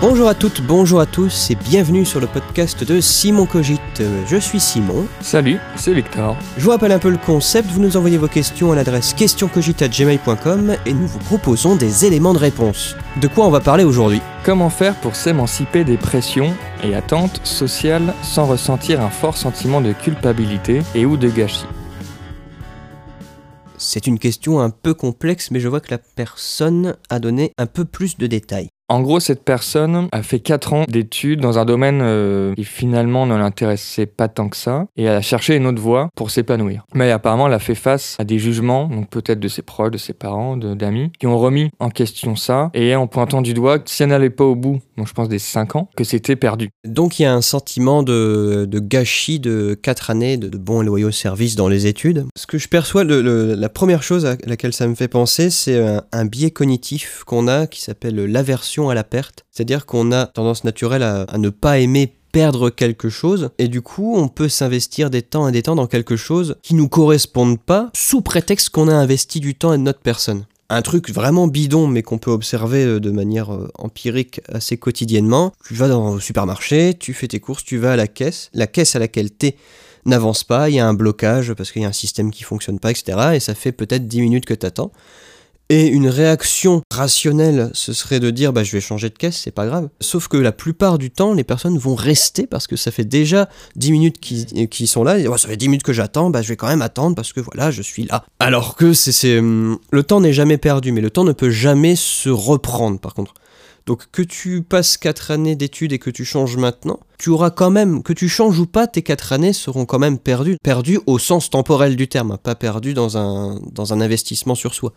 Bonjour à toutes, bonjour à tous et bienvenue sur le podcast de Simon Cogite. Je suis Simon. Salut, c'est Victor. Je vous rappelle un peu le concept, vous nous envoyez vos questions à l'adresse questioncogite.gmail.com et nous vous proposons des éléments de réponse. De quoi on va parler aujourd'hui? Comment faire pour s'émanciper des pressions et attentes sociales sans ressentir un fort sentiment de culpabilité et ou de gâchis? C'est une question un peu complexe mais je vois que la personne a donné un peu plus de détails. En gros, cette personne a fait 4 ans d'études dans un domaine euh, qui finalement ne l'intéressait pas tant que ça, et elle a cherché une autre voie pour s'épanouir. Mais apparemment, elle a fait face à des jugements, donc peut-être de ses proches, de ses parents, d'amis, qui ont remis en question ça, et en pointant du doigt si elle n'allait pas au bout, donc je pense des 5 ans, que c'était perdu. Donc il y a un sentiment de, gâchis de 4 années de, bons et loyaux services dans les études. Ce que je perçois, la première chose à laquelle ça me fait penser, c'est un biais cognitif qu'on a qui s'appelle l'aversion à la perte. C'est-à-dire qu'on a tendance naturelle à, ne pas aimer perdre quelque chose et du coup on peut s'investir des temps et des temps dans quelque chose qui nous correspondent pas sous prétexte qu'on a investi du temps et de notre personne. Un truc vraiment bidon mais qu'on peut observer euh, de manière euh, empirique assez quotidiennement. Tu vas dans le supermarché, tu fais tes courses, tu vas à la caisse, la caisse à laquelle t'es n'avance pas, il y a un blocage parce qu'il y a un système qui fonctionne pas, etc. Et ça fait peut-être 10 minutes que t'attends. Et une réaction rationnelle, ce serait de dire bah je vais changer de caisse, c'est pas grave. Sauf que la plupart du temps, les personnes vont rester parce que ça fait déjà 10 minutes qu'ils sont là. Et, ça fait 10 minutes que j'attends, bah je vais quand même attendre parce que voilà, je suis là. Alors que c'est hum, le temps n'est jamais perdu, mais le temps ne peut jamais se reprendre par contre. Donc que tu passes 4 années d'études et que tu changes maintenant, tu auras quand même, que tu changes ou pas, tes 4 années seront quand même perdues. Perdues au sens temporel du terme, hein, pas perdues dans un, dans un investissement sur soi.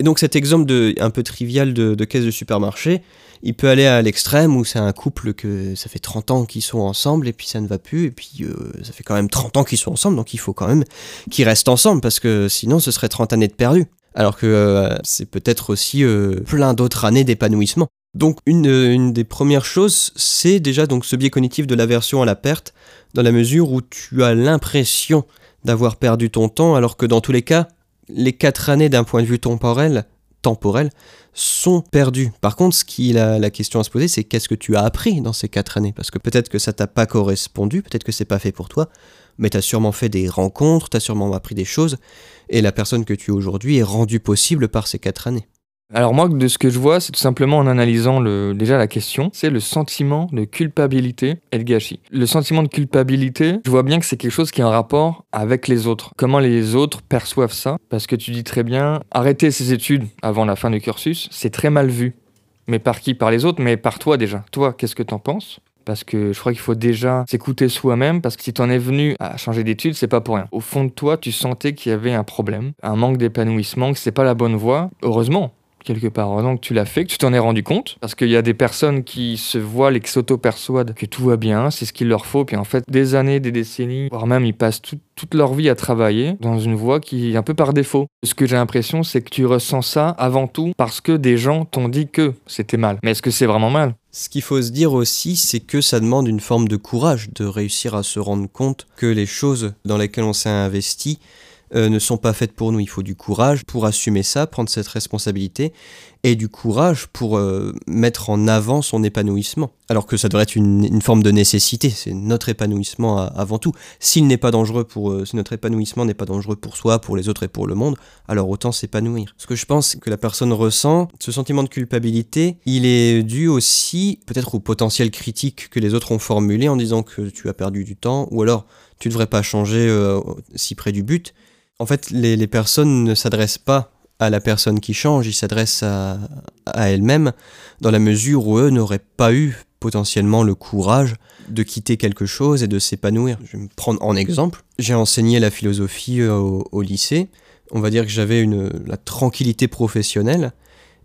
Et donc cet exemple de, un peu trivial de, caisse de supermarché, il peut aller à l'extrême où c'est un couple que ça fait 30 ans qu'ils sont ensemble et puis ça ne va plus et puis euh, ça fait quand même 30 ans qu'ils sont ensemble donc il faut quand même qu'ils restent ensemble parce que sinon ce serait 30 années de perdu. Alors que euh, c'est peut-être aussi euh, plein d'autres années d'épanouissement. Donc une, une, des premières choses, c'est déjà donc ce biais cognitif de l'aversion à la perte, dans la mesure où tu as l'impression d'avoir perdu ton temps, alors que dans tous les cas, les quatre années d'un point de vue temporel, temporel sont perdues. Par contre, ce qui la, question à se poser, c'est qu'est-ce que tu as appris dans ces quatre années? Parce que peut-être que ça t'a pas correspondu, peut-être que c'est pas fait pour toi, mais tu as sûrement fait des rencontres, tu as sûrement appris des choses, et la personne que tu es aujourd'hui est rendue possible par ces quatre années. Alors moi, de ce que je vois, c'est tout simplement en analysant le, déjà la question, c'est le sentiment de culpabilité et de gâchis. Le sentiment de culpabilité, je vois bien que c'est quelque chose qui a un rapport avec les autres. Comment les autres perçoivent ça? Parce que tu dis très bien, arrêter ses études avant la fin du cursus, c'est très mal vu. Mais par qui? Par les autres, mais par toi déjà. Toi, qu'est-ce que t'en penses? Parce que je crois qu'il faut déjà s'écouter soi-même, parce que si tu en es venu à changer d'études, c'est pas pour rien. Au fond de toi, tu sentais qu'il y avait un problème, un manque d'épanouissement, que c'est pas la bonne voie. Heureusement, quelque part. Heureusement que tu l'as fait, que tu t'en es rendu compte, parce qu'il y a des personnes qui se voient et qui s'auto-persuadent que tout va bien, c'est ce qu'il leur faut, puis en fait, des années, des décennies, voire même ils passent toute leur vie à travailler dans une voie qui est un peu par défaut. Ce que j'ai l'impression, c'est que tu ressens ça avant tout parce que des gens t'ont dit que c'était mal. Mais est-ce que c'est vraiment mal? Ce qu'il faut se dire aussi, c'est que ça demande une forme de courage de réussir à se rendre compte que les choses dans lesquelles on s'est investi euh, ne sont pas faites pour nous. Il faut du courage pour assumer ça, prendre cette responsabilité, et du courage pour euh, mettre en avant son épanouissement. Alors que ça devrait être une, forme de nécessité, c'est notre épanouissement avant tout. S'il n'est pas dangereux pour, euh, si notre épanouissement n'est pas dangereux pour soi, pour les autres et pour le monde, alors autant s'épanouir. Ce que je pense que la personne ressent, ce sentiment de culpabilité, il est dû aussi peut-être aux potentiels critiques que les autres ont formulés en disant que tu as perdu du temps, ou alors tu ne devrais pas changer si près du but en fait, les, personnes ne s'adressent pas à la personne qui change, ils s'adressent à, elles-mêmes dans la mesure où eux n'auraient pas eu potentiellement le courage de quitter quelque chose et de s'épanouir. Je vais me prendre en exemple. J'ai enseigné la philosophie euh, au, lycée. On va dire que j'avais la tranquillité professionnelle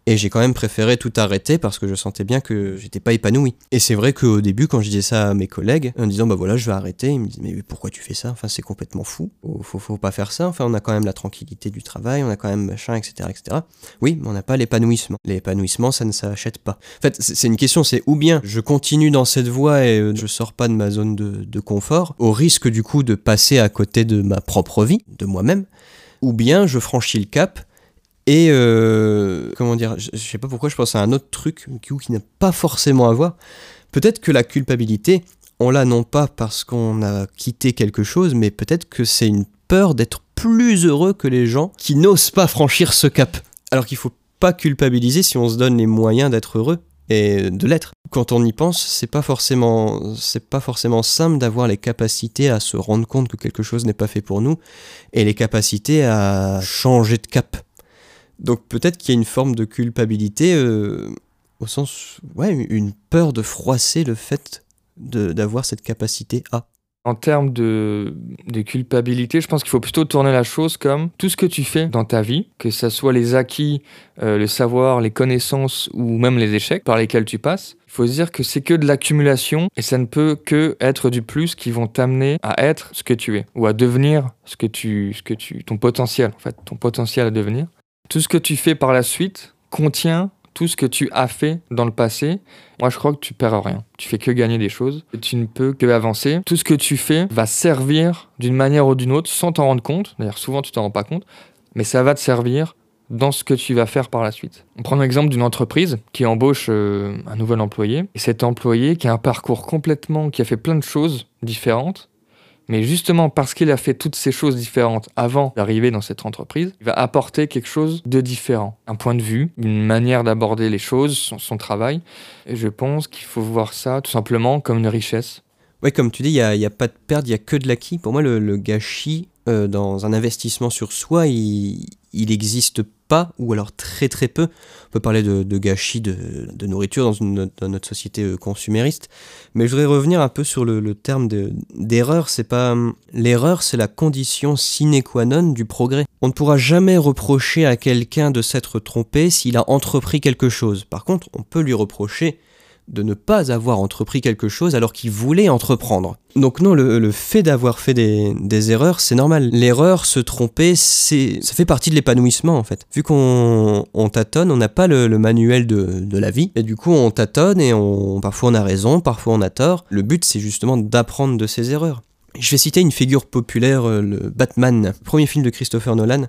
et j'ai quand même préféré tout arrêter parce que je sentais bien que j'étais pas épanoui. Et c'est vrai qu'au début, quand je disais ça à mes collègues, en disant bah voilà, je vais arrêter, ils me disaient mais pourquoi tu fais ça? Enfin, c'est complètement fou. Faut, faut, pas faire ça. Enfin, on a quand même la tranquillité du travail, on a quand même machin, etc., etc. Oui, mais on n'a pas l'épanouissement. L'épanouissement, ça ne s'achète pas. En fait, c'est une question, c'est ou bien je continue dans cette voie et je sors pas de ma zone de confort, au risque du coup de passer à côté de ma propre vie, de moi-même, ou bien je franchis le cap Et euh, comment dire, je, sais pas pourquoi je pense à un autre truc qui, n'a pas forcément à voir. Peut-être que la culpabilité, on l'a non pas parce qu'on a quitté quelque chose, mais peut-être que c'est une peur d'être plus heureux que les gens qui n'osent pas franchir ce cap. Alors qu'il faut pas culpabiliser si on se donne les moyens d'être heureux et de l'être. Quand on y pense, c'est pas forcément c'est pas forcément simple d'avoir les capacités à se rendre compte que quelque chose n'est pas fait pour nous et les capacités à changer de cap. Donc peut-être qu'il y a une forme de culpabilité euh, au sens ouais, une peur de froisser le fait d'avoir cette capacité à. En termes de, culpabilité, je pense qu'il faut plutôt tourner la chose comme tout ce que tu fais dans ta vie, que ce soit les acquis, euh, le savoir, les connaissances ou même les échecs par lesquels tu passes, il faut se dire que c'est que de l'accumulation et ça ne peut que être du plus qui vont t'amener à être ce que tu es ou à devenir ce que tu, ce que tu, ton potentiel en fait, ton potentiel à devenir. Tout ce que tu fais par la suite contient tout ce que tu as fait dans le passé, moi je crois que tu perds rien. Tu fais que gagner des choses. Tu ne peux que avancer. Tout ce que tu fais va servir d'une manière ou d'une autre sans t'en rendre compte. D'ailleurs, souvent tu t'en rends pas compte, mais ça va te servir dans ce que tu vas faire par la suite. On prend l'exemple d'une entreprise qui embauche euh, un nouvel employé. Et cet employé qui a un parcours complètement, qui a fait plein de choses différentes, mais justement, parce qu'il a fait toutes ces choses différentes avant d'arriver dans cette entreprise, il va apporter quelque chose de différent. Un point de vue, une manière d'aborder les choses, son, travail. Et je pense qu'il faut voir ça tout simplement comme une richesse. Oui, comme tu dis, il n'y a, pas de perte, il n'y a que de l'acquis. Pour moi, le, gâchis euh, dans un investissement sur soi, il, il n'existe pas, ou alors très très peu. On peut parler de, gâchis de, nourriture dans, notre société euh, consumériste. Mais je voudrais revenir un peu sur le, terme d'erreur. c'est pas hum, l'erreur, c'est la condition sine qua non du progrès. On ne pourra jamais reprocher à quelqu'un de s'être trompé s'il a entrepris quelque chose. Par contre, on peut lui reprocher de ne pas avoir entrepris quelque chose alors qu'il voulait entreprendre. Donc non, le, fait d'avoir fait des, erreurs, c'est normal. L'erreur, se tromper, ça fait partie de l'épanouissement en fait. Vu qu'on tâtonne, on n'a pas le, manuel de, la vie, et du coup on tâtonne et on, parfois on a raison, parfois on a tort. Le but, c'est justement d'apprendre de ses erreurs. Je vais citer une figure populaire, euh, le Batman, premier film de Christopher Nolan,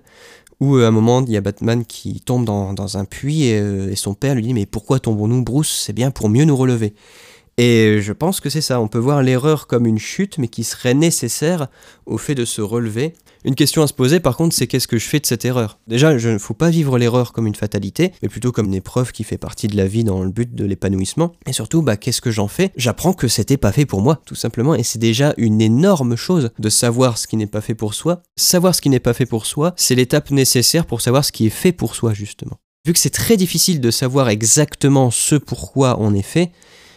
où euh, à un moment, il y a Batman qui tombe dans, un puits euh, et, son père lui dit Mais pourquoi tombons-nous, Bruce? C'est bien pour mieux nous relever. Et je pense que c'est ça, on peut voir l'erreur comme une chute, mais qui serait nécessaire au fait de se relever. Une question à se poser par contre, c'est qu'est-ce que je fais de cette erreur? Déjà, il ne faut pas vivre l'erreur comme une fatalité, mais plutôt comme une épreuve qui fait partie de la vie dans le but de l'épanouissement. Et surtout, bah, qu'est-ce que j'en fais? J'apprends que c'était pas fait pour moi, tout simplement, et c'est déjà une énorme chose de savoir ce qui n'est pas fait pour soi. Savoir ce qui n'est pas fait pour soi, c'est l'étape nécessaire pour savoir ce qui est fait pour soi, justement. Vu que c'est très difficile de savoir exactement ce pourquoi on est fait,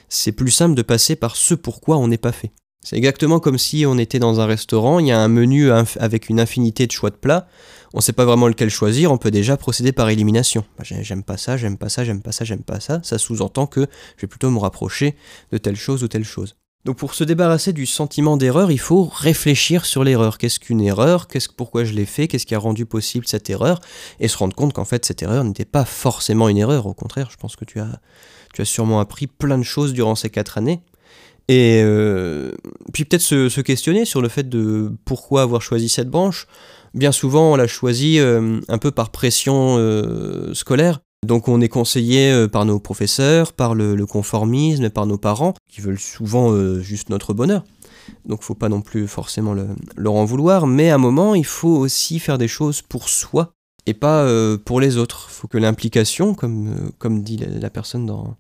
c'est plus simple de passer par ce pourquoi on n'est pas fait. C'est exactement comme si on était dans un restaurant, il y a un menu avec une infinité de choix de plats, on ne sait pas vraiment lequel choisir, on peut déjà procéder par élimination. Bah, j'aime pas ça, j'aime pas ça, j'aime pas ça, j'aime pas ça, ça sous-entend que je vais plutôt me rapprocher de telle chose ou telle chose. Donc pour se débarrasser du sentiment d'erreur, il faut réfléchir sur l'erreur. Qu'est-ce qu'une erreur? Qu'est-ce pourquoi je l'ai fait? Qu'est-ce qui a rendu possible cette erreur? Et se rendre compte qu'en fait cette erreur n'était pas forcément une erreur. Au contraire, je pense que tu as tu as sûrement appris plein de choses durant ces quatre années. Et euh, puis peut-être se, questionner sur le fait de pourquoi avoir choisi cette branche. Bien souvent, on l'a choisi euh, un peu par pression euh, scolaire. Donc on est conseillé par nos professeurs, par le, conformisme, par nos parents, qui veulent souvent juste notre bonheur. Donc faut pas non plus forcément le, leur en vouloir, mais à un moment, il faut aussi faire des choses pour soi et pas pour les autres. Il faut que l'implication, comme, comme dit la personne dans,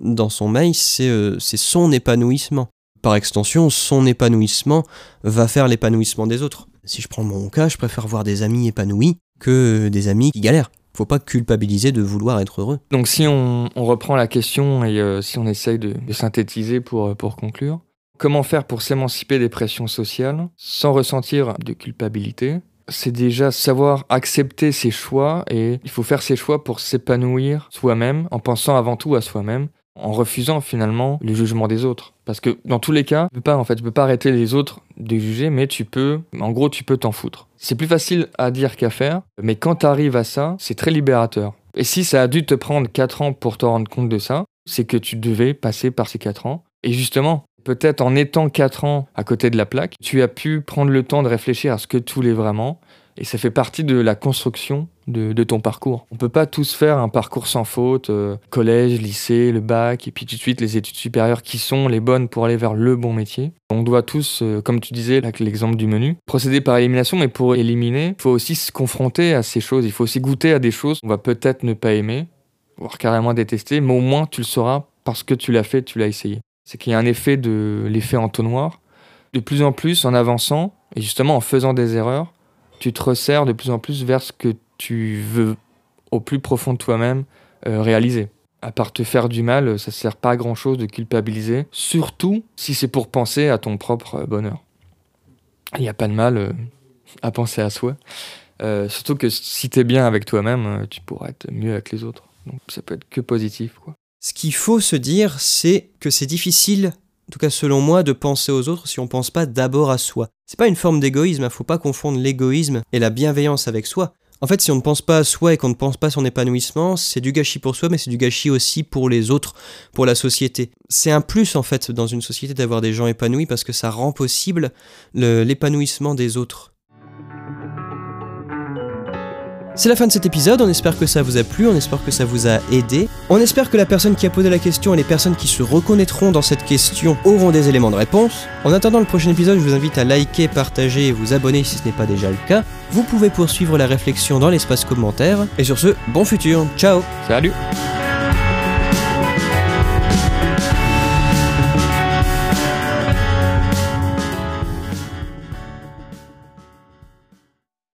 dans son mail, euh, c'est son épanouissement. Par extension, son épanouissement va faire l'épanouissement des autres. Si je prends mon cas, je préfère voir des amis épanouis que des amis qui galèrent. Faut pas culpabiliser de vouloir être heureux. Donc si on, reprend la question et euh, si on essaye de, synthétiser pour, euh, pour conclure, comment faire pour s'émanciper des pressions sociales sans ressentir de culpabilité? C'est déjà savoir accepter ses choix et il faut faire ses choix pour s'épanouir soi-même en pensant avant tout à soi-même en refusant finalement le jugement des autres. Parce que dans tous les cas, tu peux pas en fait, tu peux pas arrêter les autres de juger, mais tu peux, en gros, tu peux t'en foutre. C'est plus facile à dire qu'à faire, mais quand tu arrives à ça, c'est très libérateur. Et si ça a dû te prendre 4 ans pour te rendre compte de ça, c'est que tu devais passer par ces 4 ans. Et justement, peut-être en étant 4 ans à côté de la plaque, tu as pu prendre le temps de réfléchir à ce que tu voulais vraiment. Et ça fait partie de la construction de, ton parcours. On peut pas tous faire un parcours sans faute, euh, collège, lycée, le bac, et puis tout de suite les études supérieures qui sont les bonnes pour aller vers le bon métier. On doit tous, euh, comme tu disais, avec l'exemple du menu, procéder par élimination, mais pour éliminer, il faut aussi se confronter à ces choses, il faut aussi goûter à des choses qu'on va peut-être ne pas aimer, voire carrément détester, mais au moins tu le sauras parce que tu l'as fait, tu l'as essayé. C'est qu'il y a un effet de l'effet entonnoir. De plus en plus, en avançant, et justement en faisant des erreurs, tu te resserres de plus en plus vers ce que tu veux au plus profond de toi-même euh, réaliser. À part te faire du mal, ça ne sert pas à grand chose de culpabiliser, surtout si c'est pour penser à ton propre bonheur. Il n'y a pas de mal euh, à penser à soi. Euh, surtout que si tu es bien avec toi-même, tu pourras être mieux avec les autres. Donc ça peut être que positif. Quoi. Ce qu'il faut se dire, c'est que c'est difficile en tout cas selon moi, de penser aux autres si on pense pas d'abord à soi. C'est pas une forme d'égoïsme, il hein, faut pas confondre l'égoïsme et la bienveillance avec soi. En fait, si on ne pense pas à soi et qu'on ne pense pas à son épanouissement, c'est du gâchis pour soi, mais c'est du gâchis aussi pour les autres, pour la société. C'est un plus en fait dans une société d'avoir des gens épanouis parce que ça rend possible l'épanouissement des autres. C'est la fin de cet épisode, on espère que ça vous a plu, on espère que ça vous a aidé. On espère que la personne qui a posé la question et les personnes qui se reconnaîtront dans cette question auront des éléments de réponse. En attendant le prochain épisode, je vous invite à liker, partager et vous abonner si ce n'est pas déjà le cas. Vous pouvez poursuivre la réflexion dans l'espace commentaire. Et sur ce, bon futur, ciao Salut